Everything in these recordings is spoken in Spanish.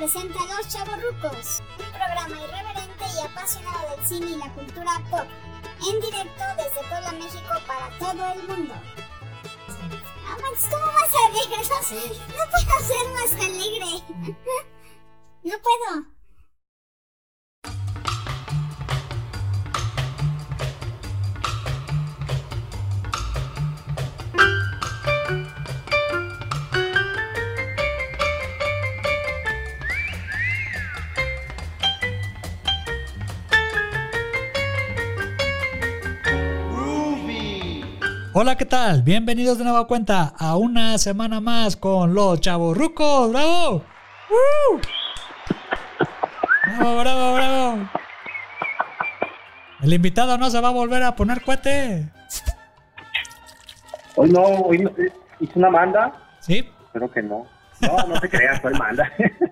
presenta Los Chavorrucos, un programa irreverente y apasionado del cine y la cultura pop, en directo desde Puebla, México para todo el mundo. Max, ¿cómo vas a alegre? No, no puedo ser más alegre. No puedo. Hola, ¿qué tal? Bienvenidos de nueva cuenta a una semana más con los chavos rucos. ¡Bravo! ¡Bravo, bravo, bravo! El invitado no se va a volver a poner cohete. Hoy no, hoy no, hice una manda. ¿Sí? Espero que no. No, no te creas, ¿cuál manda?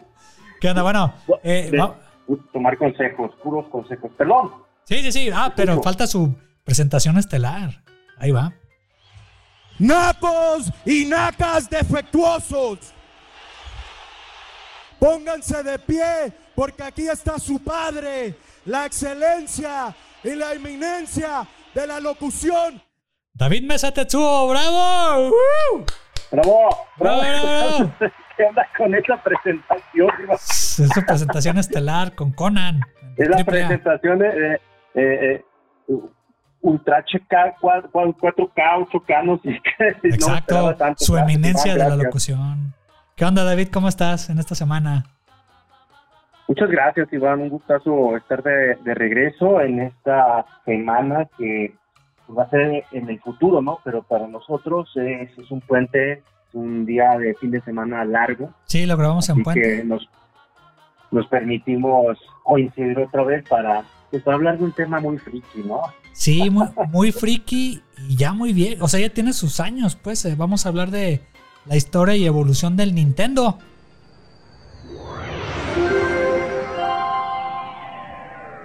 ¿Qué onda? Bueno, eh, De- tomar consejos, puros consejos. Perdón. sí, sí, sí. Ah, pero falta su presentación estelar. Ahí va. Nacos y nacas defectuosos. Pónganse de pie porque aquí está su padre, la excelencia y la eminencia de la locución. David Mesa Tetsuo, ¡bravo! ¡Uh! Bravo, Bravo, bravo. bravo, bravo. ¿Qué onda con esa presentación? Es su presentación estelar con Conan. Es la presentación de eh, eh, eh, Ultra HK, 4K, 8K, no sé qué. No Exacto, tanto. su eminencia de la locución. ¿Qué onda, David? ¿Cómo estás en esta semana? Muchas gracias, Iván. Un gustazo estar de, de regreso en esta semana que pues, va a ser en el futuro, ¿no? Pero para nosotros es, es un puente, un día de fin de semana largo. Sí, lo grabamos en Puente. que nos, nos permitimos coincidir otra vez para, pues, para hablar de un tema muy friki, ¿no? Sí, muy, muy friki y ya muy bien. O sea, ya tiene sus años, pues. eh, Vamos a hablar de la historia y evolución del Nintendo.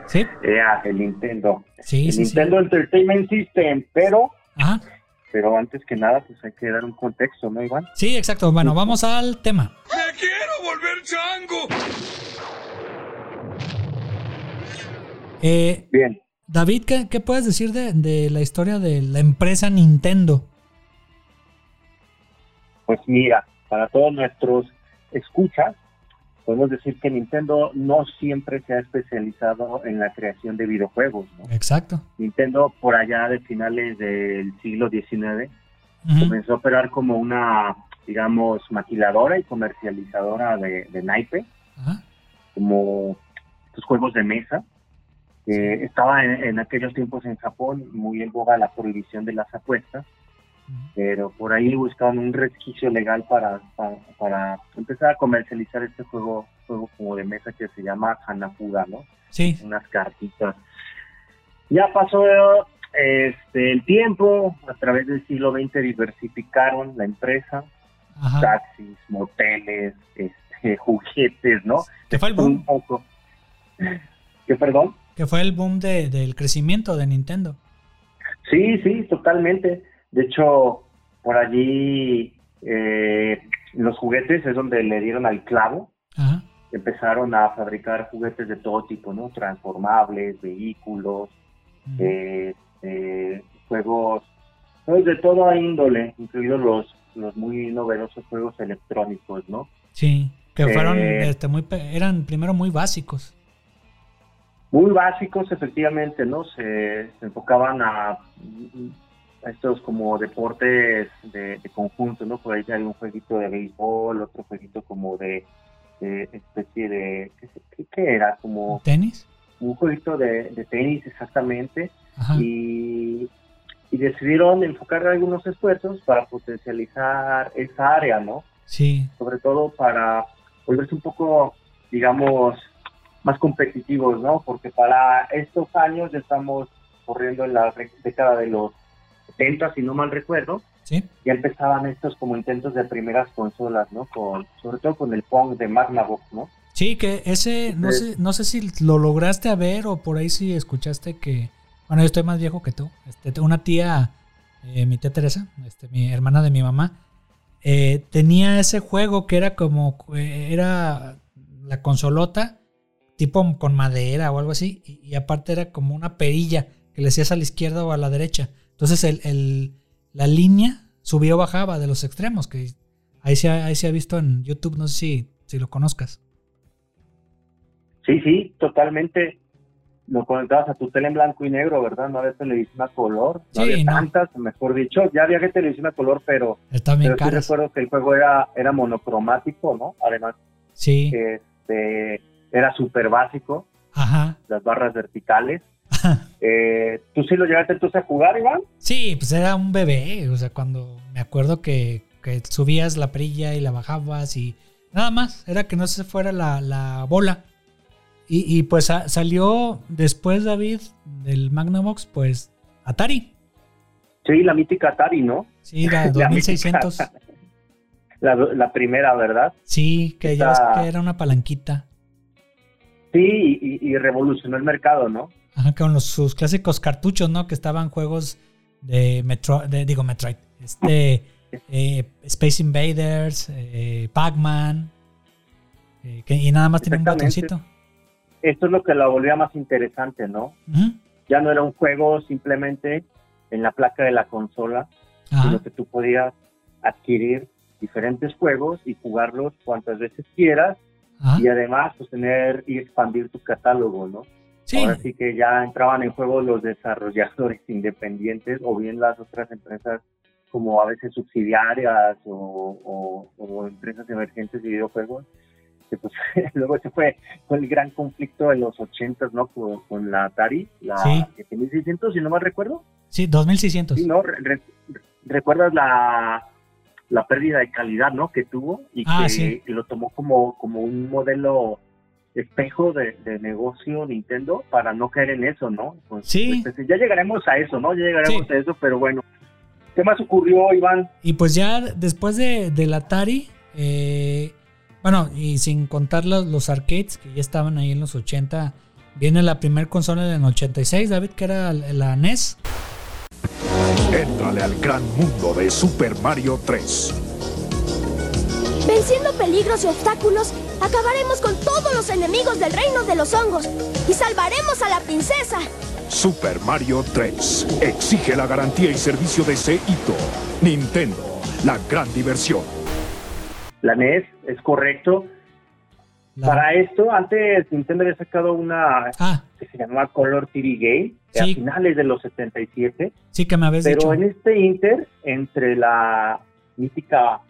Sí, Era el Nintendo. sí, el sí. sí. Nintendo Entertainment System, pero, Ajá. pero antes que nada, pues hay que dar un contexto, ¿no, Iván? Sí, exacto. Bueno, vamos al tema. ¡Me quiero volver chango! Eh, Bien. David, ¿qué, qué puedes decir de, de la historia de la empresa Nintendo? Pues mira, para todos nuestros escuchas, podemos decir que Nintendo no siempre se ha especializado en la creación de videojuegos. ¿no? Exacto. Nintendo, por allá de finales del siglo XIX, comenzó a operar como una, digamos, maquiladora y comercializadora de, de naipe, como estos juegos de mesa. Eh, estaba en, en aquellos tiempos en Japón muy en boga la prohibición de las apuestas pero por ahí buscaban un resquicio legal para, para, para empezar a comercializar este juego juego como de mesa que se llama Hanafuda, ¿no? Sí, Unas cartitas. Ya pasó este, el tiempo, a través del siglo XX diversificaron la empresa, ajá. taxis, moteles, este, juguetes, ¿no? Que fue el Un poco. ¿Qué, perdón? Que fue el boom de- del crecimiento de Nintendo. Sí, sí, totalmente. De hecho, por allí eh, los juguetes es donde le dieron al clavo. Ajá. Empezaron a fabricar juguetes de todo tipo, ¿no? Transformables, vehículos, Ujú. eh, eh, juegos, de toda índole, incluidos los, los muy novedosos juegos electrónicos, ¿no? Sí, que fueron, Eh, este, muy, eran primero muy básicos. Muy básicos, efectivamente, ¿no? Se, se enfocaban a, a estos como deportes de, de conjunto, ¿no? Por ahí hay un jueguito de béisbol, otro jueguito como de, de especie de, ¿qué, era? Como ¿Tenis? un jueguito de, de tenis exactamente, Ajá. y, y decidieron enfocar algunos esfuerzos para potencializar esa área, ¿no? Sí, sobre todo para volverse un poco, digamos, más competitivos, ¿no? Porque para estos años ya estamos corriendo en la década de los 70, si no mal recuerdo, sí. ya empezaban estos como intentos de primeras consolas, ¿no? Con, sobre todo con el Pong de Magnavox, ¿no? Sí, que ese, no sé, no sé si lo lograste a ver o por ahí si escuchaste que, bueno, yo estoy más viejo que tú. Este, una tía, eh, mi tía Teresa, este, mi hermana de mi mamá, eh, tenía ese juego que era como, eh, era la consolota, tipo con madera o algo así, y, aparte era como una perilla que le hacías a la izquierda o a la derecha. Entonces el, la línea subía o bajaba de los extremos, que ahí se ha, ahí se ha visto en YouTube, no sé si, si lo conozcas. Sí, sí, totalmente. Lo conectabas a tu tele en blanco y negro, ¿verdad? No había televisión a color. No había tantas, mejor dicho. Ya había televisión a color, pero, Está bien pero sí recuerdo que el juego era, era monocromático, ¿no? Además, sí. este, era súper básico. Ajá. Las barras verticales. Eh, ¿Tú sí lo llevaste entonces a jugar, Iván? Sí, pues era un bebé. O sea, cuando me acuerdo que, que subías la perilla y la bajabas y nada más. Era que no se fuera la, la bola. Y, pues salió después, David, del Magnavox, pues Atari. Sí, la mítica Atari, ¿no? Sí, la 2600. la, primera, ¿verdad? Sí, que ya ves que era una palanquita. Sí, y, revolucionó el mercado, ¿no? Ajá, con los, sus clásicos cartuchos, ¿no? Que estaban juegos de Metroid, digo Metroid, este, eh, Space Invaders, eh, Pac-Man, eh, y nada más tiene un botoncito esto es lo que lo volvía más interesante, ¿no? Ya no era un juego simplemente en la placa de la consola, sino que tú podías adquirir diferentes juegos y jugarlos cuantas veces quieras y además pues, tener y expandir tu catálogo, ¿no? Sí. Ahora sí que ya entraban en juego los desarrolladores independientes o bien las otras empresas como a veces subsidiarias o, o empresas emergentes de videojuegos pues luego se fue, fue el gran conflicto de los 80, ¿no? Con, la Atari, la 7600, si no mal recuerdo. Sí, 2600. Sí, ¿no? ¿Recuerdas la, la pérdida de calidad, ¿no? Que tuvo y ah, que lo tomó como, como un modelo espejo de, negocio Nintendo para no caer en eso, ¿no? Pues, sí. Pues, ya llegaremos a eso, ¿no? Ya llegaremos a eso, pero bueno. ¿Qué más ocurrió, Iván? Y pues ya después de, del Atari, eh, bueno, y sin contar los, arcades que ya estaban ahí en los 80, viene la primera consola en el 86, David, que era la NES. Entrale al gran mundo de Super Mario 3. Venciendo peligros y obstáculos, acabaremos con todos los enemigos del reino de los hongos y salvaremos a la princesa. Super Mario 3 exige la garantía y servicio de Seito. Nintendo, la gran diversión la NES, es correcto. Para esto, antes Nintendo había sacado una ah. Que se llamaba Color TV Game, a finales de los 77. Sí, que me habías Pero en este Inter, entre la mítica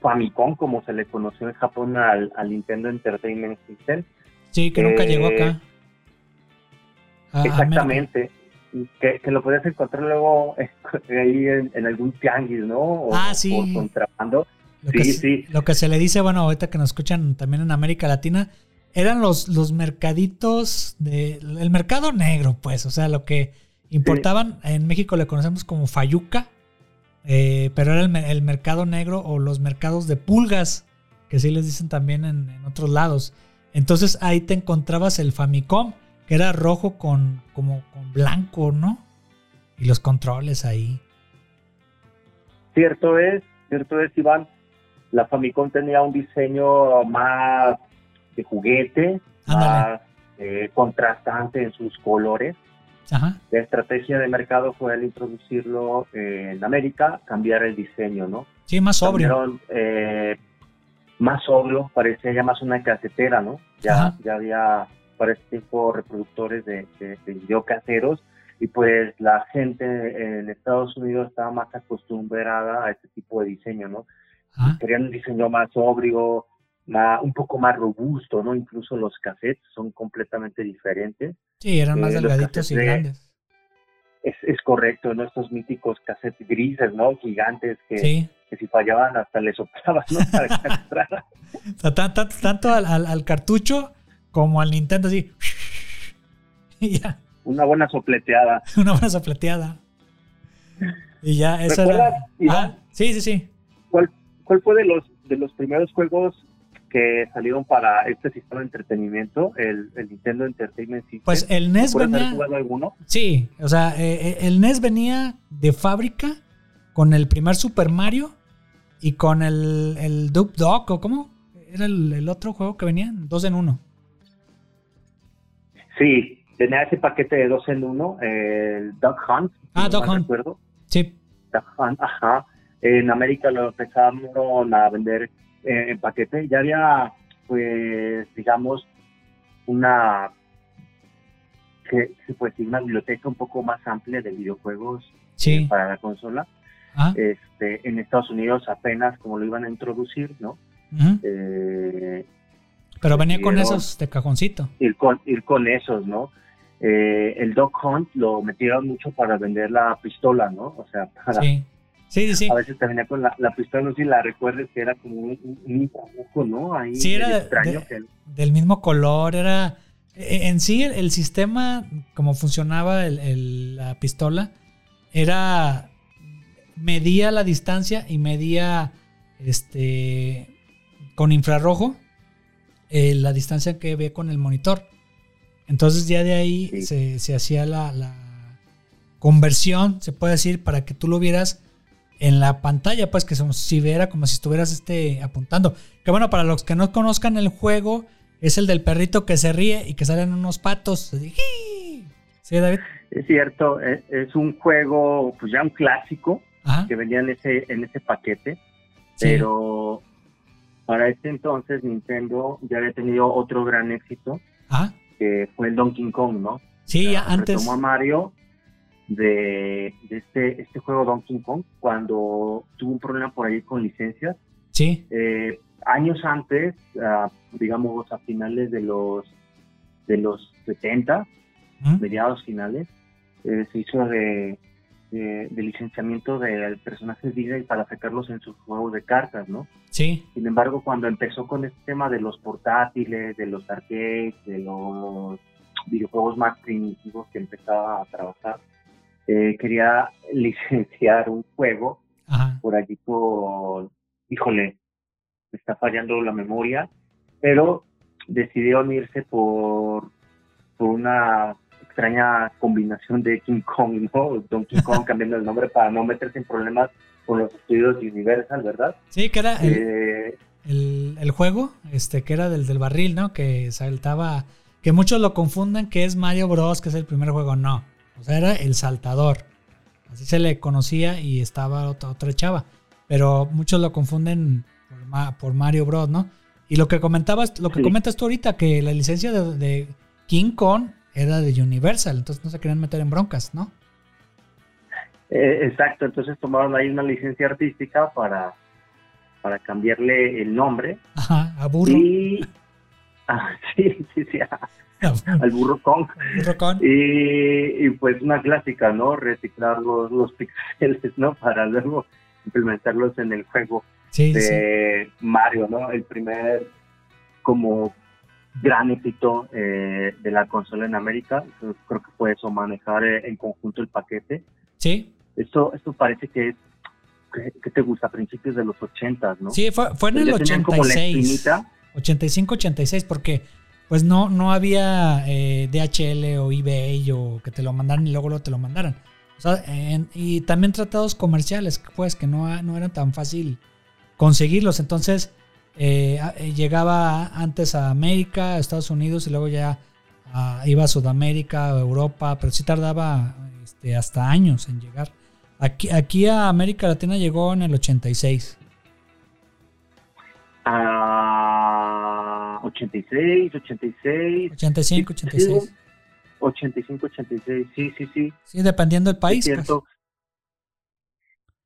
Famicom, como se le conoció en Japón al, Nintendo Entertainment System. Sí, que nunca llegó acá. exactamente. Que, lo podías encontrar luego ahí en, algún tianguis, ¿no? O, ah, sí. Contrabando. Lo que, se, lo que se le dice, bueno, ahorita que nos escuchan también en América Latina, eran los, los mercaditos de el mercado negro, pues, o sea, lo que importaban en México le conocemos como fayuca, eh, pero era el, mercado negro o los mercados de pulgas, que sí les dicen también en, otros lados. Entonces ahí te encontrabas el Famicom, que era rojo con como con blanco, ¿no? Y los controles ahí. Cierto es, cierto es, Iván la Famicom tenía un diseño más de juguete, más eh, contrastante en sus colores. La estrategia de mercado fue al introducirlo en América, cambiar el diseño, ¿no? Sí, más sobrio. Eh, más sobrio, parecía ya más una casetera, ¿no? Ya, ya había para este tiempo reproductores de, de, video caseros y pues la gente en Estados Unidos estaba más acostumbrada a este tipo de diseño, ¿no? Querían un diseño más sobrio, más, un poco más robusto, ¿no? Incluso los cassettes son completamente diferentes. Sí, eran más eh, delgaditos y grandes. Es, es, correcto, ¿no? Estos míticos cassettes grises, ¿no? Gigantes que, que si fallaban hasta le soplaban, ¿no? Para que o tanto, tanto al, al, cartucho como al Nintendo, así. y ya. Una buena sopleteada. Una buena sopleteada. Y ya, eso era. Ah, sí, sí, sí. ¿Cuál, ¿Cuál fue de los, de los primeros juegos que salieron para este sistema de entretenimiento, el, Nintendo Entertainment System? Pues el NES venía... jugado alguno? Sí, o sea, eh, eh, el NES venía de fábrica con el primer Super Mario y con el, el Dog, ¿o cómo? era el, otro juego que venía, dos en uno. Sí, tenía ese paquete de dos en uno, el Duck Hunt. Ah, Duck Hunt. Sí. Duck Hunt, ajá. En América lo empezaron a vender eh, en paquete. Ya había, pues, digamos, una que decir una biblioteca un poco más amplia de videojuegos eh, para la consola. Ah. Este, en Estados Unidos apenas como lo iban a introducir, ¿no? Eh, Pero venía con esos de cajoncito. Ir con, ir con esos, ¿no? Eh, el Dog Hunt lo metieron mucho para vender la pistola, ¿no? O sea, para... Sí. Sí, sí, A veces venía con la, pistola, no sé si la recuerdes, que era como un, un, ¿no? Ahí sí, era del mismo color, era... E, en sí, el, sistema, como funcionaba la pistola, era medía la distancia y medía este con infrarrojo eh, la distancia que ve con el monitor. Entonces ya de ahí se, hacía la, conversión, se puede decir, para que tú lo vieras en la pantalla, pues que si viera como si estuvieras este, apuntando. Que bueno, para los que no conozcan el juego, es el del perrito que se ríe y que salen unos patos. ¿Sí, David? Es cierto, e, es, un juego, pues ya un clásico, que venía en ese, en ese paquete, pero para este entonces Nintendo ya había tenido otro gran éxito, que fue el Donkey Kong, ¿no? Sí, antes. Tomó a Mario de, este, este juego Donkey Kong cuando tuvo un problema por ahí con licencias. Sí. Eh, años antes, digamos a finales de los de los 70, mediados finales, eh, se hizo de, de, licenciamiento de personajes Disney para sacarlos en sus juegos de cartas, ¿no? Sí. Sin embargo, cuando empezó con este tema de los portátiles, de los arcades, de los videojuegos más primitivos que empezaba a trabajar, eh, quería licenciar un juego por allí con, híjole, me está fallando la memoria, pero decidió irse por, por una extraña combinación de King Kong, ¿no? Donkey Kong cambiando el nombre para no meterse en problemas con los estudios Universal, ¿verdad? Sí, que era el, eh, juego, este, que era del, del barril, ¿no? Que saltaba, que muchos lo confunden que es Mario Bros, que es el primer juego, no. O sea, era el saltador. Así se le conocía y estaba otra, otra chava. Pero muchos lo confunden por, Mario Bros, ¿no? Y lo que comentabas, lo que comentas tú ahorita, que la licencia de, King Kong era de Universal, entonces no se querían meter en broncas, ¿no? Eh, exacto, entonces tomaron ahí una licencia artística para, para cambiarle el nombre. Ajá, a burro. Y, ah, sí, sí, sí, al burro Kong. Y, pues una clásica, ¿no? Reciclar los, los pixeles, ¿no? Para luego implementarlos en el juego de Mario, ¿no? El primer como gran éxito eh, de la consola en América. Creo que fue eso, manejar eh, en conjunto el paquete. Sí. Esto, esto parece que es, que, te gusta, a principios de los 80, ¿no? Sí, fue, fue en el 86. 85, 86, porque pues no, no había eh, DHL o eBay o que te lo mandaran y luego lo te lo mandaran. O sea, y también tratados comerciales, pues que no, no era tan fácil conseguirlos. Entonces eh, eh, llegaba antes a América, a Estados Unidos y luego ya iba a Sudamérica, Europa, pero sí tardaba este, hasta años en llegar. Aquí, aquí a América Latina llegó en el 86. Ah, 86, 86. 85, 86. 85, 86, sí, sí, sí. Sí, dependiendo del país. Pues.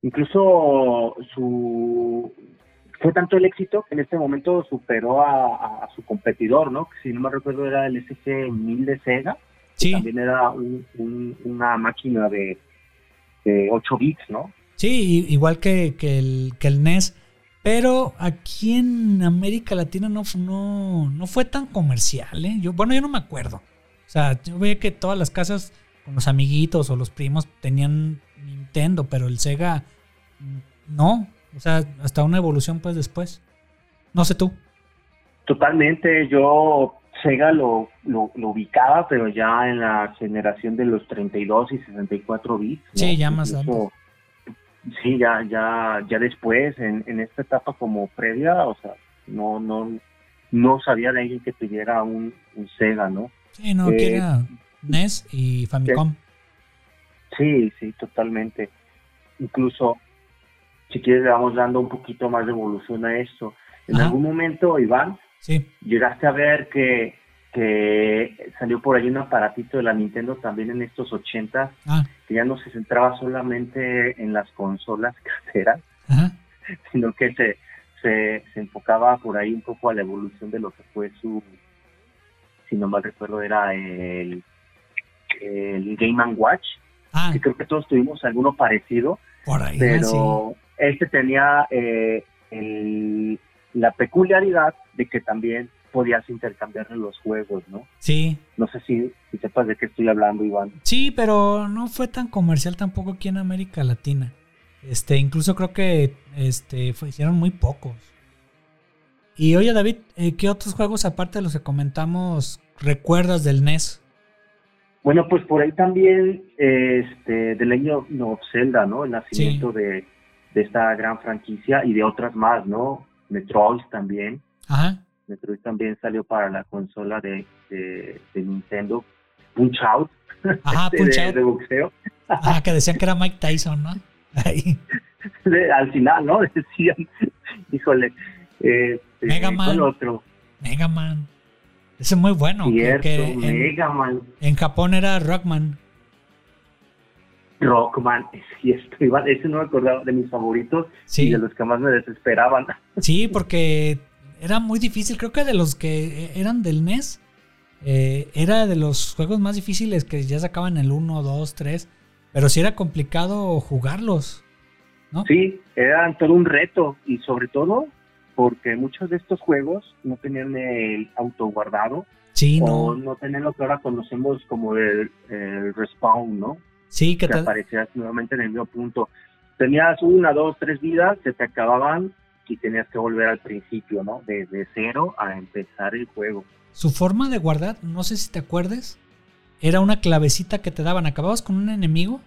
Incluso su fue tanto el éxito que en este momento superó a, su competidor, ¿no? Que si no me recuerdo era el SG-1000 de Sega. Sí. también era una máquina de, de 8 bits, ¿no? Sí, igual que, que, el, que el NES. Pero aquí en América Latina no, no, no fue tan comercial, ¿eh? Yo, bueno, yo no me acuerdo. O sea, yo veía que todas las casas con los amiguitos o los primos tenían Nintendo, pero el Sega no. O sea, hasta una evolución pues después. No sé tú. Totalmente, yo Sega lo, lo, ubicaba, pero ya en la generación de los 32 y 64 bits. Sí, ya más Sí, ya, ya, ya después, en, en esta etapa como previa, o sea, no, no, no sabía de alguien que tuviera un, un Sega, ¿no? Sí, no, que era NES y Famicom. Sí, sí, totalmente. Incluso, si quieres, le vamos dando un poquito más de evolución a esto. En Ajá. algún momento, Iván, Sí. llegaste a ver que, que salió por ahí un aparatito de la Nintendo también en estos 80 Ah, que ya no se centraba solamente en las consolas caseras, ajá. sino que se, se, se enfocaba por ahí un poco a la evolución de lo que fue su, si no mal recuerdo, era el, el Game Watch, Ah, que creo que todos tuvimos alguno parecido, por ahí. ah, pero este tenía eh, el- la peculiaridad de que también podías intercambiar los juegos, ¿no? sí. No sé si, si sepas de qué estoy hablando, Iván. sí, pero no fue tan comercial tampoco aquí en América Latina. Este, incluso creo que este, fue- hicieron muy pocos. Y oye, David, eh, ¿qué otros juegos, aparte de los que comentamos, recuerdas del NES? Bueno, pues por ahí también este, The Legend of Zelda, ¿no? El nacimiento de, de esta gran franquicia y de otras más, ¿no? Metroid también. Ajá. Metroid también salió para la consola de, de, de Nintendo. Punch Out, Ajá, este, Punch de, Out. de boxeo. Ajá, que decían que era Mike Tyson, ¿no? Ahí. Al final, ¿no? Decían, híjole. Este, Mega Man. ¿cuál otro? Mega Man. Ese es muy bueno. Cierto, en, Mega Man. en Japón era Rockman. Rockman, Iván, ese no me acordaba de mis favoritos y Sí, de los que más me desesperaban. sí, porque era muy difícil. Creo que de los que eran del NES, eh, era de los juegos más difíciles que ya sacaban el 1, 2, 3. Pero sí era complicado jugarlos. ¿no? Sí, eran todo un reto y sobre todo porque muchos de estos juegos no tenían el autoguardado Sí, o no. no tenían lo que ahora conocemos como el, el respawn, ¿no? Sí, que Que te- aparecías nuevamente en el mismo punto. Tenías una, dos, tres vidas, se te acababan y tenías que volver al principio, ¿no? Desde cero a empezar el juego. su forma de guardar, no sé si te acuerdes, era una clavecita que te daban. Acababas con un enemigo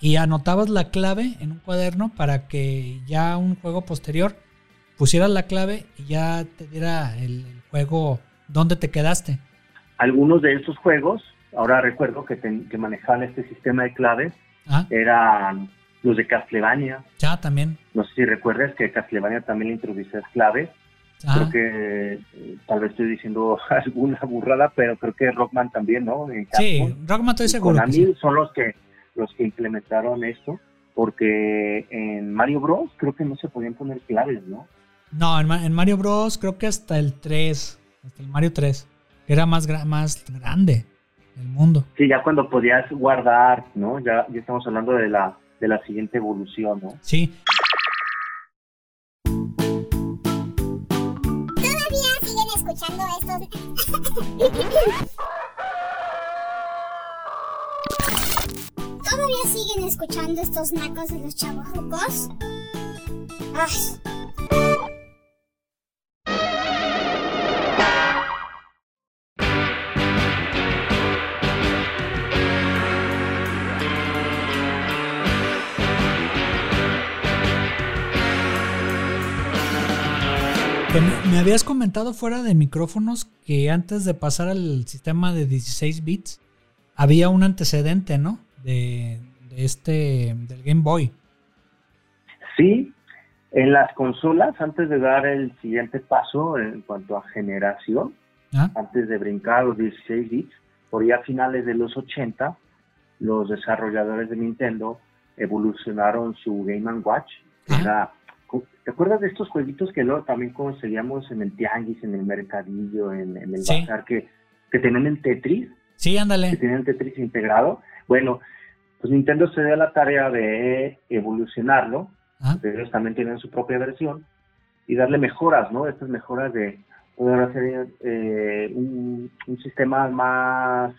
y anotabas la clave en un cuaderno para que ya un juego posterior pusieras la clave y ya te diera el, juego donde te quedaste. Algunos de estos juegos, ahora recuerdo que, que manejaban este sistema de claves, Ah, eran los de Castlevania. ya también. No sé si recuerdas que Castlevania también le introducías claves. Ah, Creo que eh, tal vez estoy diciendo alguna burrada, pero creo que Rockman también, ¿no? En sí. Rockman estoy seguro. Konami sí. son los que los que implementaron esto, porque en Mario Bros creo que no se podían poner claves, ¿no? No, en, en Mario Bros. creo que hasta el 3, hasta el Mario 3, que era más, gra- más grande el mundo. Sí, ya cuando podías guardar, ¿no? Ya, ya estamos hablando de la de la siguiente evolución, ¿no? Sí, Todavía siguen escuchando estos. ¿Todavía siguen escuchando estos nacos de los chavorrucos? Ay, me, me habías comentado fuera de micrófonos que antes de pasar al sistema de 16 bits había un antecedente, ¿no? De, de este, del Game Boy. Sí, en las consolas, antes de dar el siguiente paso en cuanto a generación, ¿ah? antes de brincar los 16 bits, por ya a finales de los 80, los desarrolladores de Nintendo evolucionaron su Game Watch. que Ajá. era- ¿Te acuerdas de estos jueguitos que luego también conseguíamos en el tianguis, en el mercadillo, en, en el Sí. bazar, que, que tenían el Tetris? Sí, que ándale. tenían Tetris integrado. Bueno, pues Nintendo se dio la tarea de evolucionarlo, Ah, ellos también tienen su propia versión, y darle mejoras, ¿no? Estas mejoras de poder hacer eh, un, un sistema más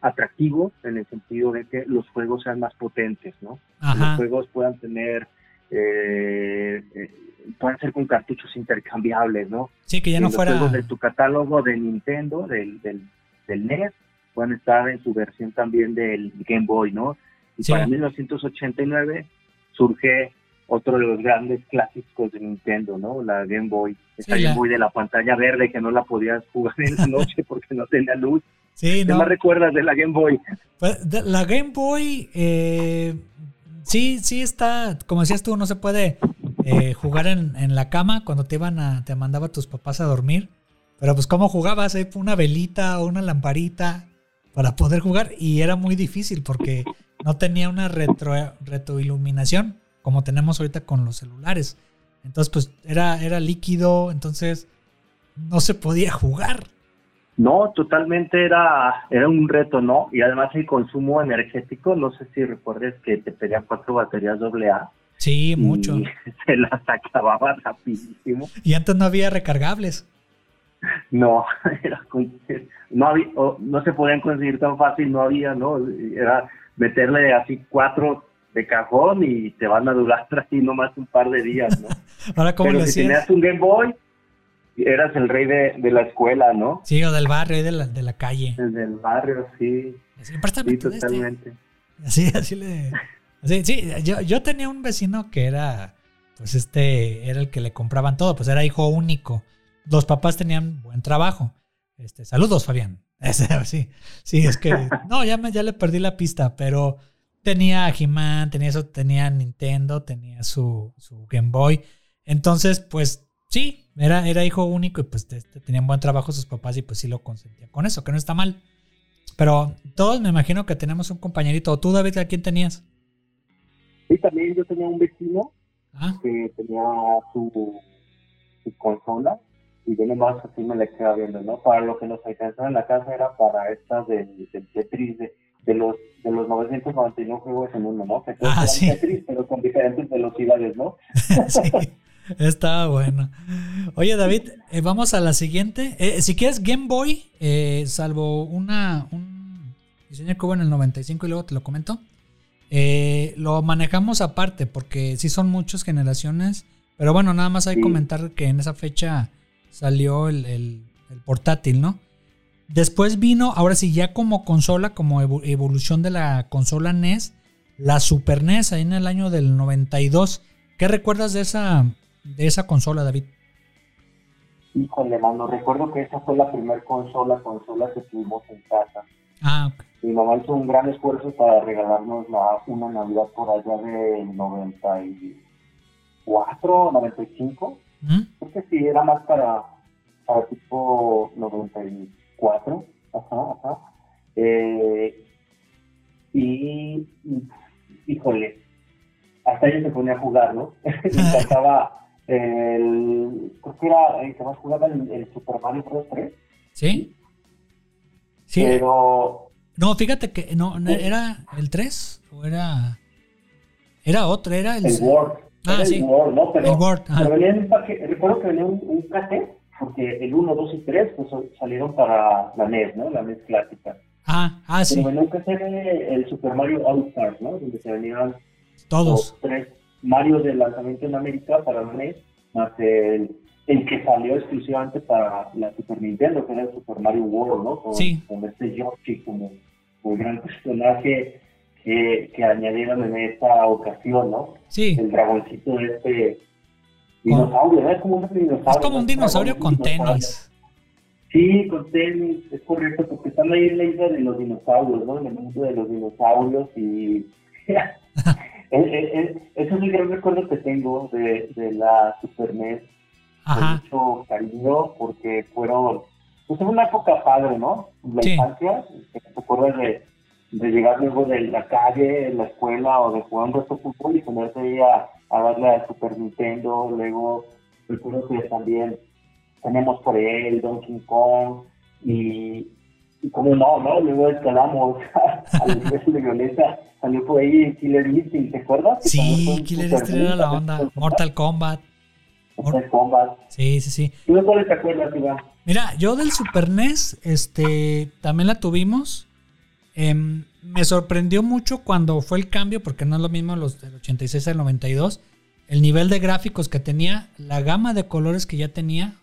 atractivo en el sentido de que los juegos sean más potentes, ¿no? Que Los Ajá. juegos puedan tener, eh, eh, puedan ser con cartuchos intercambiables, ¿no? Sí, que ya no los fuera. juegos de tu catálogo de Nintendo, del, del, del NES, puedan estar en su versión también del Game Boy, ¿no? Y Sí. para 1989 surge otro de los grandes clásicos de Nintendo, ¿no? La Game Boy. Esa Sí, Game Boy de la pantalla verde que no la podías jugar en la noche porque no tenía luz. Sí, ¿Qué no. más recuerdas de la Game Boy? Pues, de- la Game Boy, eh, sí, sí está, como decías tú, no se puede eh, jugar en, la cama cuando te iban a, te mandaba tus papás a dormir. Pero pues cómo jugabas, Eh, una velita o una lamparita para poder jugar y era muy difícil porque no tenía una retro, retroiluminación como tenemos ahorita con los celulares. Entonces pues era, era líquido, entonces no se podía jugar. No, totalmente era, era un reto, ¿no? Y además el consumo energético, no sé si recuerdes que te pedían cuatro baterías doble A. Sí, mucho. Y se las acababa rapidísimo. Y antes no había recargables. No, era no había, o no se podían conseguir tan fácil, no había, ¿no? Era meterle así cuatro de cajón y te van a durar así nomás un par de días, ¿no? Ahora, ¿cómo Pero lo si hacías? tenías un Game Boy, eras el rey de, de la escuela, ¿no? Sí, o del barrio, de la, de la calle. El del barrio, sí, Así, sí, este. totalmente. Así, así le. así, sí, yo, yo tenía un vecino que era, pues este, era el que le compraban todo, pues era hijo único. Los papás tenían buen trabajo. Este, saludos, Fabián. Ese, sí, sí, es que, no, ya, me, ya le perdí la pista, pero tenía He-Man, tenía eso, tenía Nintendo, tenía su, su Game Boy. Entonces, pues sí, era, era hijo único y pues este, tenían buen trabajo sus papás y pues sí lo consentían con eso, que no está mal. Pero todos me imagino que tenemos un compañerito. ¿Tú, David, a quién tenías? Sí, también yo tenía un vecino Ah, que tenía su, su consola y yo nomás así me la quedaba viendo, ¿no? Para lo que nos alcanzaba en la casa era para estas del, Tetris, de, de los de los 991 juegos en uno, ¿no? Que Ah, sí. Tetris, pero con diferentes velocidades, ¿no? sí. Estaba bueno. Oye, David, eh, vamos a la siguiente. Eh, si quieres Game Boy, eh, salvo una, un diseño que hubo en el 95 y luego te lo comento, lo manejamos aparte porque sí son muchas generaciones. Pero bueno, nada más hay que Sí. comentar que en esa fecha salió el, el- el portátil, ¿no? Después vino, ahora sí, ya como consola, como evo- evolución de la consola NES, la Super NES, ahí en el año del 92. ¿Qué recuerdas de esa, de esa consola, David? Híjole, mano, recuerdo que esa fue la primera consola, consola que tuvimos en casa. Ah, ok. Mi mamá hizo un gran esfuerzo para regalarnos la, una Navidad por allá del 94, 95. ¿Mm? Creo que sí, era más para, para tipo 94. Ajá, ajá. Eh, y, híjole, hasta ella se ponía a jugar, ¿no? Me encantaba el. Creo que era el que más jugaba el, el Super Mario Bros. 3. ¿Sí? Sí. Pero No, fíjate que no, no, era el 3 o era. Era otro, era el. el Word. Ah, Era sí. El Word, ¿no? Pero, El Word, pero venía en un paquete, recuerdo que venía un, un cassette, porque el 1, 2 y 3 pues, salieron para la NES, ¿no? La NES clásica. Ah, ah, sí. Pero venía un cassette el Super Mario All Stars, ¿no? Donde se venían Todos. los tres Mario de lanzamiento en América para la NES, más el, el que salió exclusivamente para la Super Nintendo, que era el Super Mario World, ¿no? Con, Sí. con este Yoshi como, como gran personaje que, que añadieron en esta ocasión, ¿no? Sí. El dragoncito de este dinosaurio, ¿no? Es como un dinosaurio. Es como un ¿no? dinosaurio con dinosaurio. tenis. Sí, con tenis, es correcto, porque están ahí en la isla de los dinosaurios, ¿no? En el mundo de los dinosaurios y... Eh, eh, eh, Ese es el gran recuerdo que tengo de, de la Super NES, con Ajá. mucho cariño, porque fueron... Pues una época padre, ¿no? La Sí. infancia, te acuerdas de, de llegar luego de la calle, en la escuela o de jugar un resto de fútbol y ponerte ahí a, a darle al Super Nintendo, luego recuerdo que también tenemos por el Donkey Kong y, y como no, ¿no? Luego escalamos al universo de Violeta, salió por ahí Killer Instinct, ¿te acuerdas? Sí, Killer Instinct era la onda. Mortal Kombat. Mortal Kombat. Sí, sí, sí. ¿Tú de cuáles te acuerdas, Iván? Mira, yo del Super NES, este, también la tuvimos. Em, me sorprendió mucho cuando fue el cambio, porque no es lo mismo los del 86 al 92. El nivel de gráficos que tenía, la gama de colores que ya tenía,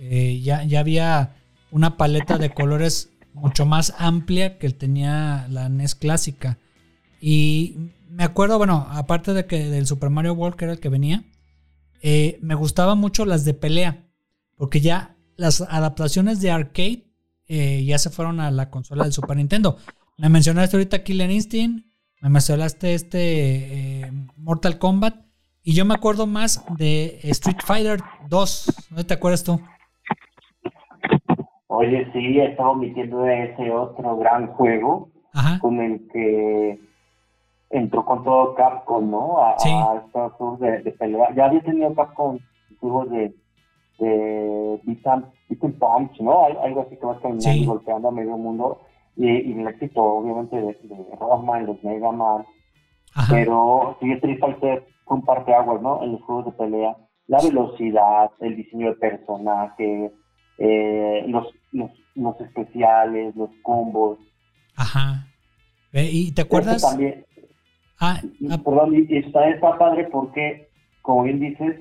eh, ya, ya había una paleta de colores mucho más amplia que tenía la NES clásica. Y me acuerdo, bueno, aparte de que del Super Mario World, que era el que venía, eh, me gustaban mucho las de pelea. Porque ya las adaptaciones de arcade eh, ya se fueron a la consola del Super Nintendo. Me mencionaste ahorita Killer Instinct, me mencionaste este eh, Mortal Kombat. Y yo me acuerdo más de Street Fighter 2. ¿No te acuerdas tú? Oye, sí, estaba omitiendo ese otro gran juego con el que entró con todo Capcom, ¿no? A, sí. estos juegos de, pelea. Ya había tenido Capcom juegos de, de Beat Punch, ¿no? Algo así que vas caminando y golpeando a medio mundo. Y, y el éxito, obviamente, de, de Rockman, los Mega Man. Pero sí, Street Fighter fue un parteaguas, ¿no? En los juegos de pelea. La velocidad, el diseño de personajes, eh, los, los, los, especiales, los combos. Ajá. ¿Y te acuerdas? también. Ah, ah. Perdón, y está, está padre porque, como bien dices,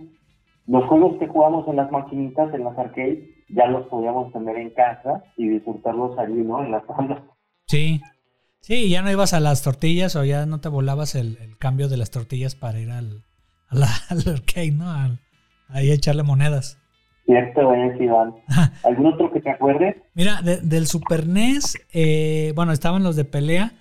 los juegos que jugamos en las maquinitas, en las arcades, ya los podíamos tener en casa y disfrutarlos allí, ¿no? En las tablas. Sí. Sí, ya no ibas a las tortillas o ya no te volabas el, cambio de las tortillas para ir al, al arcade, ¿no? ahí a echarle monedas. Cierto es, Iván. ¿Algún otro que te acuerdes? Mira, del Super NES, eh, bueno, estaban los de pelea.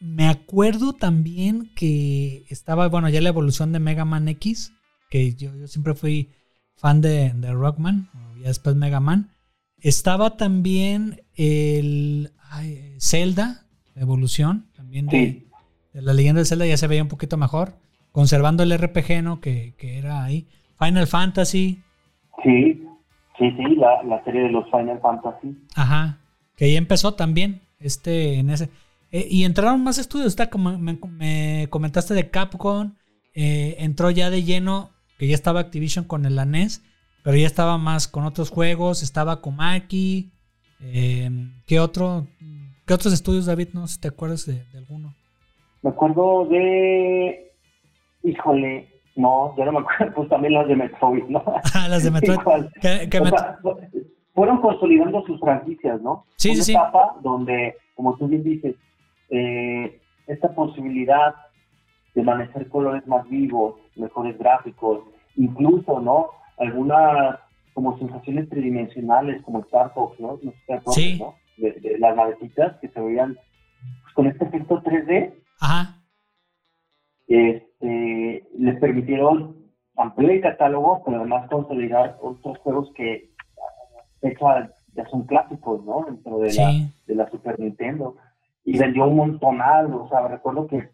Me acuerdo también que estaba, bueno, ya la evolución de Mega Man X, que yo, siempre fui fan de, Rockman, y después Mega Man. Estaba también el Zelda, la evolución, también de, la leyenda de Zelda ya se veía un poquito mejor, conservando el RPG, ¿no? Que, que era ahí. Final Fantasy, Sí, sí, sí, la, la serie de los Final Fantasy. Ajá, que ahí empezó también, este, en ese. Eh, y entraron más estudios, está como me, comentaste de Capcom, eh, entró ya de lleno, que ya estaba Activision con el ANES, pero ya estaba más con otros juegos, estaba Komaki, eh, ¿qué otro, qué otros estudios, David? No sé si te acuerdas de, de alguno. Me acuerdo de, híjole, no, yo no me acuerdo, pues también las de Metroid, ¿no? Ah, las de Metroid. fueron consolidando sus franquicias, ¿no? Sí, Una sí, etapa donde, como tú bien dices, eh, esta posibilidad de manejar colores más vivos, mejores gráficos, incluso, ¿no? Algunas como sensaciones tridimensionales, como Star Fox, ¿no? ¿no? De, las navecitas que se veían pues, con este efecto 3D. Ajá. Este, les permitieron ampliar el catálogo, pero además consolidar otros juegos que ya son clásicos, ¿no? Dentro de, la, de la Super Nintendo. Y vendió un montonal, o sea, recuerdo que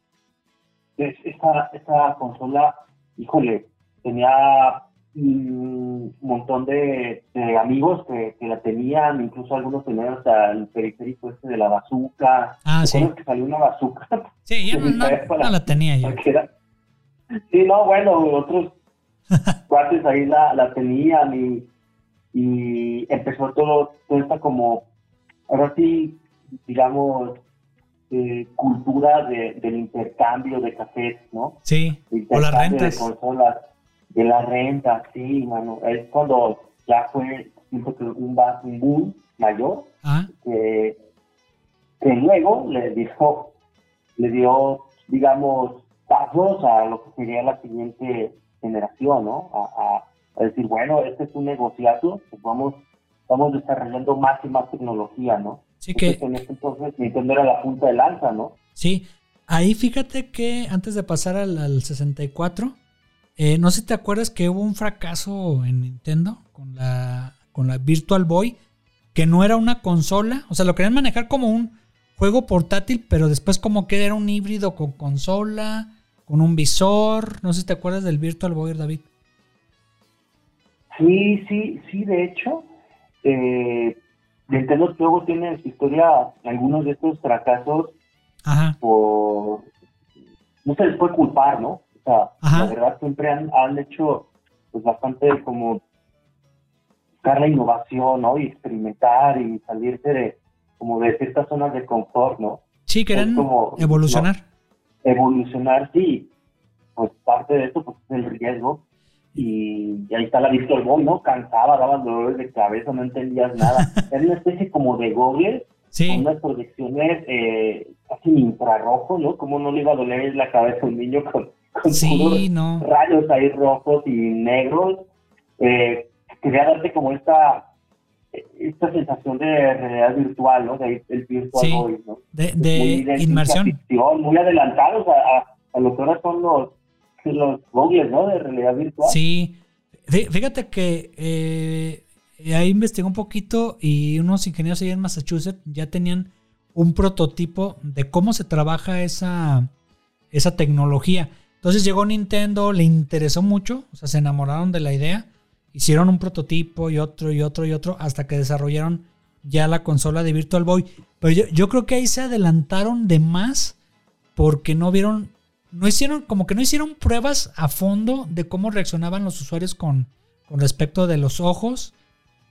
esta, esta consola, híjole, tenía un montón de, amigos que, la tenían, incluso algunos tenían hasta el periférico este de la bazooka. Ah, sí. que salió una bazooka. Sí, yo no, la tenía yo. Sí, no, bueno, otros cuates ahí la, la tenían y, y empezó todo, toda esta como, ahora sí, digamos, eh, cultura de, del intercambio de cafés, ¿no? Sí, o las rentas. De consolas de la renta, sí, mano. Es cuando ya fue un, un boom mayor ah. que, que, luego le dijo, le dio, digamos, pasos a lo que sería la siguiente generación, ¿no? A, a, decir, bueno, este es un negociazo, pues vamos, vamos desarrollando más y más tecnología, ¿no? Sí que... en ese entonces Nintendo era la punta de lanza, ¿no? Sí, ahí fíjate que antes de pasar al, al 64, eh, no sé si te acuerdas que hubo un fracaso en Nintendo con la, con la Virtual Boy, que no era una consola, o sea, lo querían manejar como un juego portátil, pero después como que era un híbrido con consola, con un visor. No sé si te acuerdas del Virtual Boy, David. Sí, sí, sí, de hecho, eh, Nintendo luego tiene en su historia algunos de estos fracasos Ajá. por... No se les puede culpar, ¿no? la verdad siempre han, han hecho pues bastante como buscar la innovación, ¿no? Y experimentar y salirse de como de ciertas zonas de confort, ¿no? Sí, querían evolucionar. Evolucionar, sí. Pues parte de eso pues, es el riesgo. Y, ahí está la Virtual Boy, ¿no? Cansaba, daba dolores de cabeza, no entendías nada. Era una especie como de Google Sí. Con unas proyecciones eh, casi infrarrojo, ¿no? Como no le iba a doler la cabeza a un niño con, con Sí, puros no. rayos ahí rojos y negros. Eh, quería darte como esta esta sensación de realidad virtual, ¿no? De el virtual Sí. boy, ¿no? De, Muy de inmersión. ficción, muy adelantados a, a, a lo que ahora son los, los goggles, ¿no? De realidad virtual. Sí. Fí- Fíjate que eh, ahí investigué un poquito y unos ingenieros ahí en Massachusetts ya tenían un prototipo de cómo se trabaja esa, esa tecnología. Entonces llegó Nintendo, le interesó mucho, o sea, se enamoraron de la idea, hicieron un prototipo y otro y otro y otro hasta que desarrollaron ya la consola de Virtual Boy. Pero yo, yo creo que ahí se adelantaron de más porque no vieron, no hicieron, como que no hicieron pruebas a fondo de cómo reaccionaban los usuarios con, con respecto de los ojos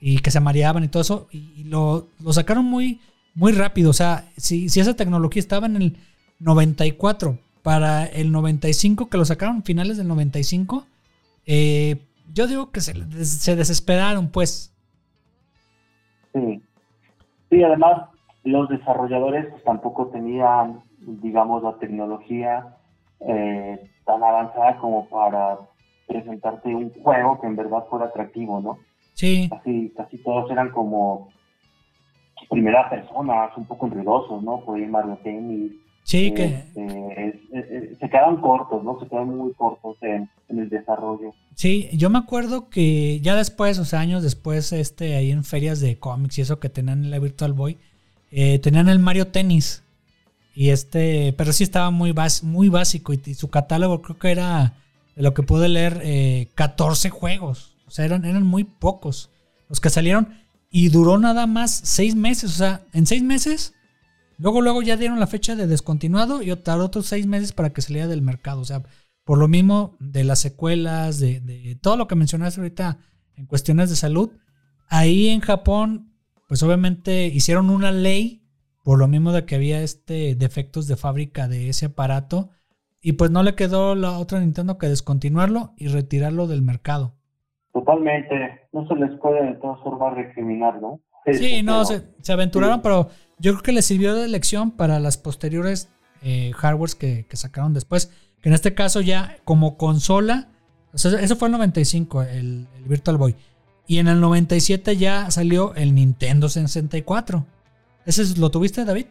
y que se mareaban y todo eso. Y, lo, lo sacaron muy, muy rápido. O sea, si, si esa tecnología estaba en el 94 para el 95, que lo sacaron finales del 95, eh, yo digo que se, se desesperaron, pues. Sí. Sí, además, los desarrolladores pues, tampoco tenían, digamos, la tecnología eh, tan avanzada como para presentarte un juego que en verdad fuera atractivo, ¿no? Sí, Casi, casi todos eran como primera persona, un poco enredosos, ¿no? Por ahí Mario Tennis. Sí, que este, es- es- es- se quedan cortos, ¿no? Se quedan muy cortos en, en el desarrollo. Sí, yo me acuerdo que ya después, o sea, años después, este, ahí en ferias de cómics y eso que tenían en la Virtual Boy, eh, tenían el Mario Tennis. Y este, pero sí estaba muy, bas- muy básico y, y su catálogo creo que era, de lo que pude leer, eh, 14 juegos. O sea, eran, eran muy pocos los que salieron y duró nada más 6 meses. O sea, en 6 meses, luego, luego ya dieron la fecha de descontinuado y tardó otros 6 meses para que saliera del mercado. O sea, por lo mismo de las secuelas, de, de todo lo que mencionaste ahorita en cuestiones de salud, ahí en Japón, pues obviamente hicieron una ley por lo mismo de que había este defectos de fábrica de ese aparato y pues no le quedó la otra Nintendo que descontinuarlo y retirarlo del mercado. Totalmente. No se les puede de todas formas recriminar, ¿no? Sí, no, se, se aventuraron, sí. pero yo creo que les sirvió de lección para las posteriores eh, hardwares que, que sacaron después. Que en este caso ya como consola, o sea, eso fue el 95, el, el Virtual Boy. Y en el 97 ya salió el Nintendo 64. ¿Ese es- lo tuviste, David?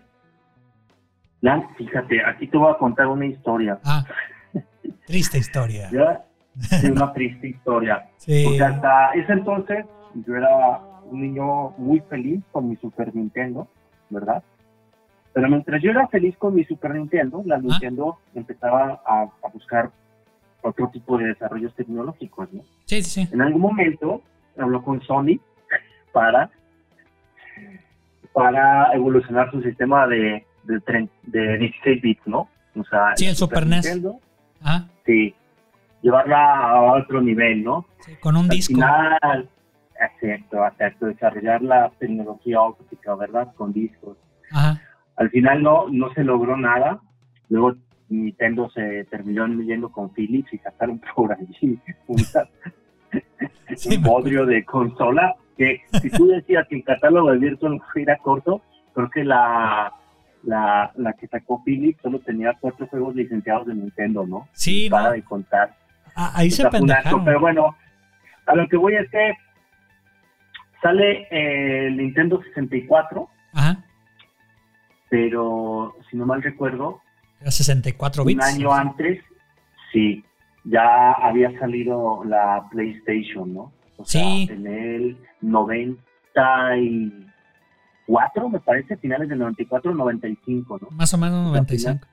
Lan, fíjate, aquí te voy a contar una historia. Ah, triste historia. Ya, sí, una triste historia. Sí. Porque hasta ese entonces yo era un niño muy feliz con mi Super Nintendo, ¿verdad? Pero mientras yo era feliz con mi Super Nintendo, la Nintendo empezaba a, a buscar otro tipo de desarrollos tecnológicos, ¿no? Sí, sí, sí. En algún momento habló con Sony para, para evolucionar su sistema de, de, de 16 bits, ¿no? O sea, Sí, el Super NES. Nintendo, Ah, sí, llevarla a otro nivel, ¿no? sí, con un Al disco. final, exacto, exacto, desarrollar la tecnología óptica, ¿verdad? Con discos. Ajá. Al final no, no se logró nada. Luego Nintendo se terminó yendo con Philips y sacaron por allí una- Sí, un bodrio de consola que si tú decías que el catálogo de Virtual era corto, creo que la, la, la que sacó Philips solo tenía cuatro juegos licenciados de Nintendo, ¿no? Sí, Para no. de contar. Ah, ahí se Está pendejaron. Pero bueno, a lo que voy es que sale eh, el Nintendo 64, Ajá. pero si no mal recuerdo, Era 64 un bits. año antes, sí, ya había salido la PlayStation, ¿no? O sea, Sí. en el 94, me parece, finales del 94, 95, ¿no? Más o menos 95.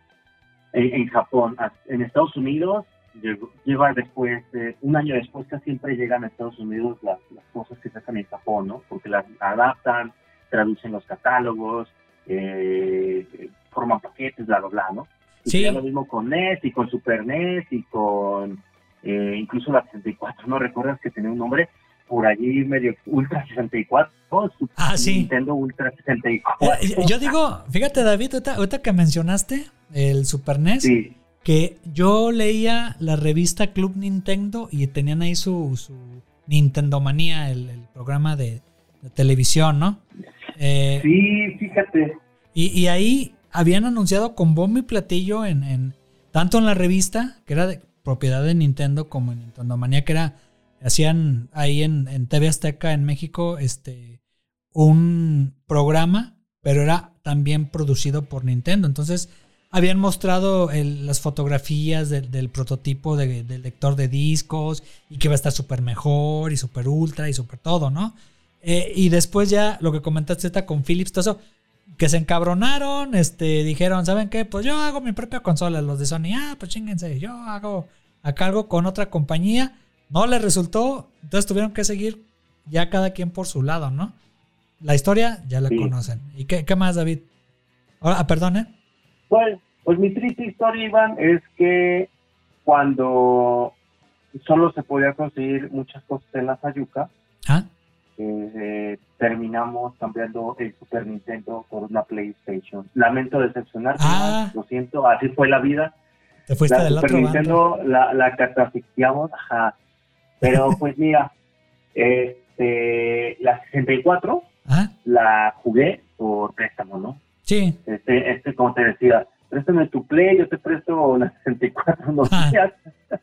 En, en Japón, en Estados Unidos, llegó- lleva después, eh, un año después, casi siempre llegan a Estados Unidos las, las cosas que sacan en Japón, ¿no? Porque las adaptan, traducen los catálogos, eh, eh, forman paquetes, bla, bla, bla, ¿no? Y Sí. lo mismo con NES y con Super NES y con eh, incluso la 64, ¿no? ¿Recuerdas que tenía un nombre por allí medio Ultra 64? ¿no? Super Ah, sí. Nintendo Ultra 64. Eh, Yo digo, fíjate David, ahorita, ahorita que mencionaste el Super NES, Sí, que yo leía la revista Club Nintendo y tenían ahí su, su Nintendo Manía, el, el programa de, de televisión, ¿no? Eh, sí, fíjate. Y, ahí habían anunciado con bombo y platillo en, en, tanto en la revista, que era de propiedad de Nintendo, como en Nintendo Manía, que era, hacían ahí en, en TV Azteca en México, este, un programa, pero era también producido por Nintendo. Entonces, habían mostrado las fotografías del prototipo del lector de discos y que va a estar súper mejor y súper ultra y súper todo, ¿no? Eh, y después ya lo que comentaste está con Philips, todo eso, que se encabronaron, este, dijeron, ¿saben qué? Pues yo hago mi propia consola, los de Sony, ah, pues chinguense, yo hago acá algo con otra compañía, no les resultó, entonces tuvieron que seguir ya cada quien por su lado, ¿no? La historia ya la conocen. ¿Y qué, qué más, David? Ahora, ah, perdón, ¿eh? Pues, pues mi triste historia, Iván, es que cuando solo se podía conseguir muchas cosas en la Sayuca, ¿Ah? eh, terminamos cambiando el Super Nintendo por una PlayStation. Lamento decepcionarte, ah. lo siento, así fue la vida. Te fuiste la Super Nintendo la, la catafixiamos, ajá. Pero pues mira, este, la 64 ¿Ah? la jugué por préstamo, ¿no? Sí. Este, este, como te decía, préstame tu Play, yo te presto las 64 noticias.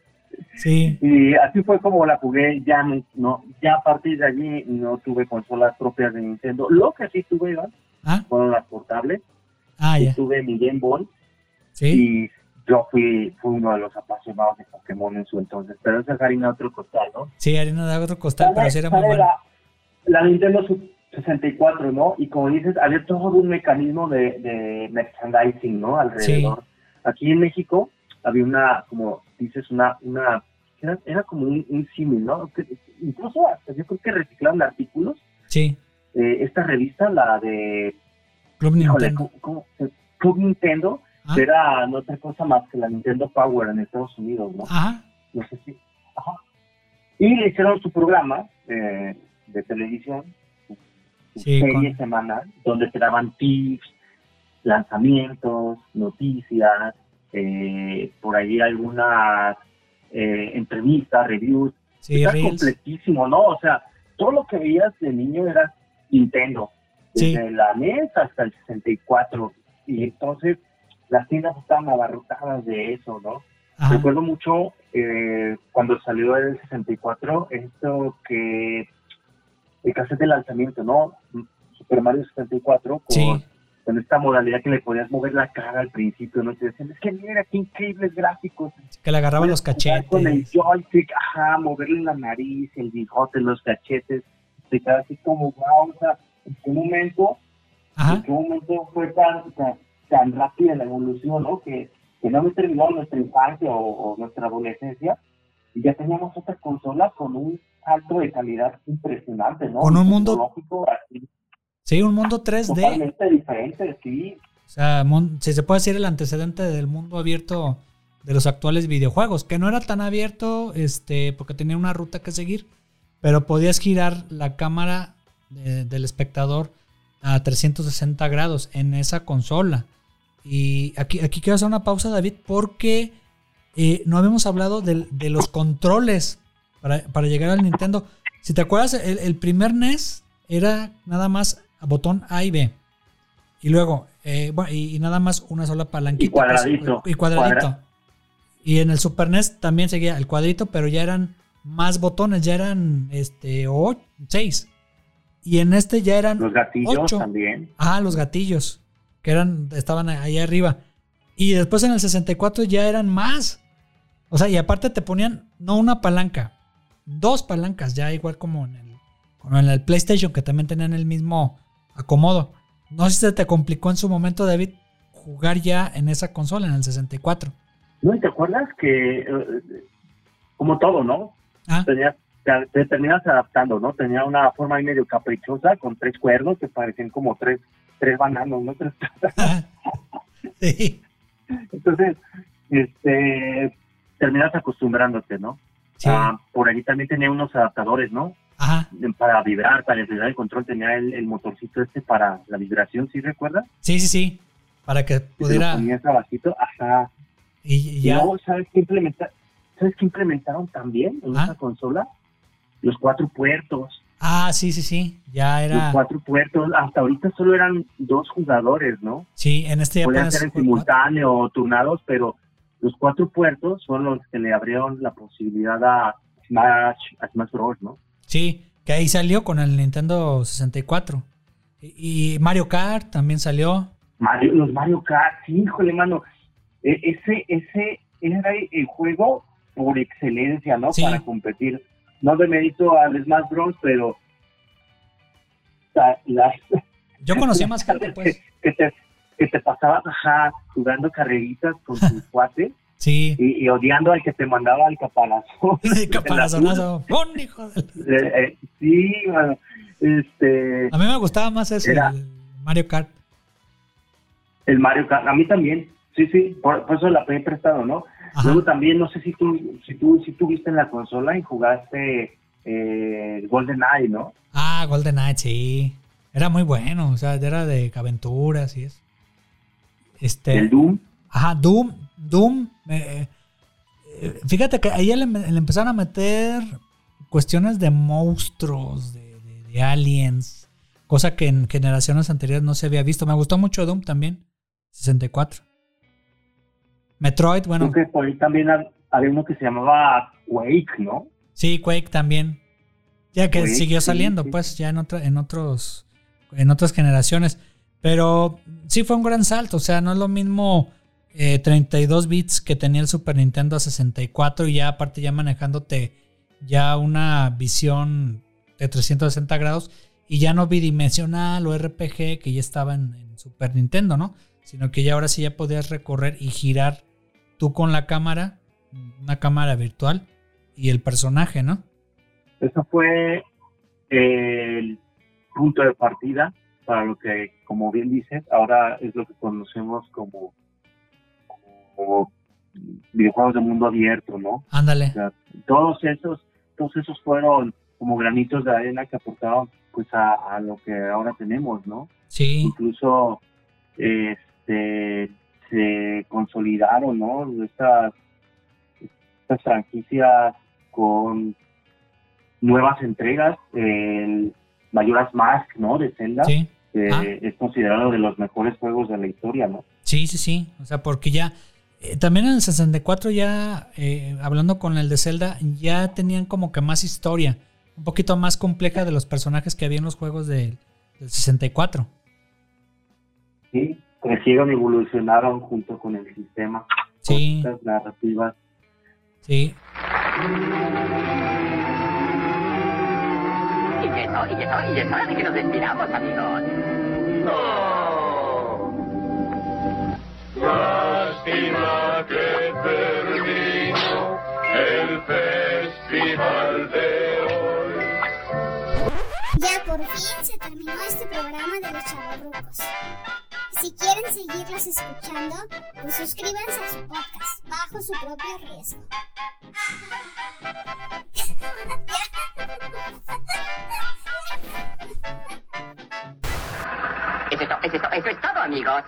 Sí. Y así fue como la jugué, ya no, ya a partir de allí no tuve consolas propias de Nintendo. Lo que sí tuve, Iván, ¿Ah? fueron las portables. Ah, ya. Tuve mi Game Boy. Sí. Y yo fui, fui uno de los apasionados de Pokémon en su entonces. Pero esa es harina de otro costal, ¿no? Sí, harina de otro costal, pero sí era muy bueno. La, la Nintendo 64, ¿no? Y como dices, había todo un mecanismo de, de merchandising, ¿no? Alrededor. Aquí en México había una, como dices, una, una era, como un, un símil, ¿no? incluso hasta yo creo que reciclaron artículos. Sí. Eh, esta revista, la de Club Nintendo. Club Nintendo, ah. era no otra cosa más que la Nintendo Power en Estados Unidos, ¿no? Ajá. No sé si. Ajá. Y le hicieron su programa eh, de televisión serie semanal donde te daban tips, lanzamientos, noticias, eh, por ahí algunas eh, entrevistas, reviews. Sí, Está completísimo, ¿no? O sea, todo lo que veías de niño era Nintendo, desde la NES hasta el 64. Y entonces las tiendas estaban abarrotadas de eso, ¿no? Recuerdo mucho eh, cuando salió el 64, esto que el cassette de lanzamiento, ¿no? Super Mario 64 con, con, esta modalidad que le podías mover la cara al principio, ¿no? Te decían, es que mira qué increíbles gráficos. Que le agarraban los cachetes. Con el joystick, ajá, moverle la nariz, el bigote, los cachetes. Te queda así como, wow, o sea, en qué momento, en qué momento fue tan, tan, rápida la evolución, ¿no? Que, que no me terminó nuestra infancia o, o nuestra adolescencia y ya teníamos otra consola con un salto de calidad impresionante, ¿no? Con un mundo... Sí, un mundo 3D. Totalmente diferente, sí. O sea, si se puede decir el antecedente del mundo abierto de los actuales videojuegos, que no era tan abierto, este, porque tenía una ruta que seguir, pero podías girar la cámara del espectador a 360 grados en esa consola. Y aquí, aquí quiero hacer una pausa, David, porque eh, no habíamos hablado de, los controles para, llegar al Nintendo. Si te acuerdas, el, primer NES era nada más botón A y B. Y luego, eh, y, nada más una sola palanquita. Y cuadradito. y cuadradito. Y en el Super NES también seguía el cuadrito, pero ya eran más botones, ya eran este seis. Y en este ya eran los gatillos también. Ah, los gatillos que eran estaban ahí arriba. Y después en el 64 ya eran más. O sea, y aparte te ponían no una palanca, dos palancas, ya igual como en el, en el PlayStation, que también tenían el mismo acomodo. No sé si se te complicó en su momento, David, jugar ya en esa consola, en el 64. No, ¿y te acuerdas que, eh, como todo, ¿no? ¿Ah? te, terminas adaptando, ¿no? Tenía una forma ahí medio caprichosa, con tres cuernos que parecían como tres, tres bananos, ¿no? sí. Entonces, este, terminas acostumbrándote, ¿no? Ah, por ahí también tenía unos adaptadores, ¿no? Ajá. Para vibrar, para enfriar el control, tenía el, motorcito este para la vibración, ¿sí recuerdas? Sí, sí, sí. Para que pudiera. Y abajito, ajá. Y, ya. luego, ¿sabes qué, implementa... ¿sabes qué implementaron también en esa consola? Los cuatro puertos. Ah, sí, sí, sí. Ya era. Los cuatro puertos, hasta ahorita solo eran dos jugadores, ¿no? Sí, en este ya Podían ser en simultáneo o turnados, pero los cuatro puertos son los que le abrieron la posibilidad a Smash, a Smash Bros, ¿no? Sí, que ahí salió con el Nintendo 64. Y Mario Kart también salió. Mario, los Mario Kart, sí, híjole, mano. E- ese, ese era el juego por excelencia, ¿no? Sí. Para competir. No de mérito al Smash Bros, pero la- las Yo conocí más gente, pues. que te, que te pasabas ajá, jugando carreritas con tu cuate Sí. y, y odiando al que te mandaba al caparazo. Caparazonazo. ¡Pon, hijo de la- Eh, eh, sí, mano. Este, A mí me gustaba más ese, Era- el Mario Kart. el Mario Kart, a mí también. Sí, sí, por, por eso la he prestado, ¿no? Ajá. Luego también, no sé si tú, si tú, si tú viste en la consola y jugaste eh, Golden Eye, ¿no? Ah, Golden Knight, sí. Era muy bueno, o sea, era de aventuras y eso. Este, El Doom. ajá, Doom, Doom. eh, eh, fíjate que ahí le, le empezaron a meter cuestiones de monstruos, de, de- de aliens, cosa que en generaciones anteriores no se había visto. Me gustó mucho Doom también, 64. Metroid, bueno, Creo que por ahí también ha- había uno que se llamaba Quake, ¿no? Sí, Quake también. Ya que Quake, siguió sí, saliendo, sí. pues, ya en otra, en otros, en otras generaciones. Pero sí fue un gran salto. O sea, no es lo mismo eh, 32 bits que tenía el Super Nintendo a 64 y ya aparte ya manejándote ya una visión de 360 grados y ya no bidimensional o RPG que ya estaba en, en Super Nintendo, ¿no? Sino que ya ahora sí ya podías recorrer y girar tú con la cámara, una cámara virtual y el personaje, ¿no? Eso fue el punto de partida para lo que, como bien dices, ahora es lo que conocemos como, como videojuegos de mundo abierto, ¿no? O Ándale. sea, todos esos, todos esos fueron como granitos de arena que aportaban pues a, a lo que ahora tenemos, ¿no? Sí, Incluso este se consolidaron, ¿no? Estas, estas franquicias con nuevas entregas, el Majora's Mask, ¿no? De Zelda, sí. Ah. es considerado de los mejores juegos de la historia, ¿no? Sí, sí, sí. O sea, porque ya. eh, también en el 64 ya, eh, hablando con el de Zelda, ya tenían como que más historia. Un poquito más compleja de los personajes que había en los juegos de- del 64. Sí, crecieron y evolucionaron junto con el sistema. Sí. Con estas narrativas. Sí. Y eso, y eso, y es hora de que nos despidamos, amigos. Lástima que terminó el festival de hoy. Ya por fin se terminó este programa de los chavorrucos. Si quieren seguirlos escuchando, pues suscríbanse a su podcast bajo su propio riesgo. Es esto, es eso es todo, amigos.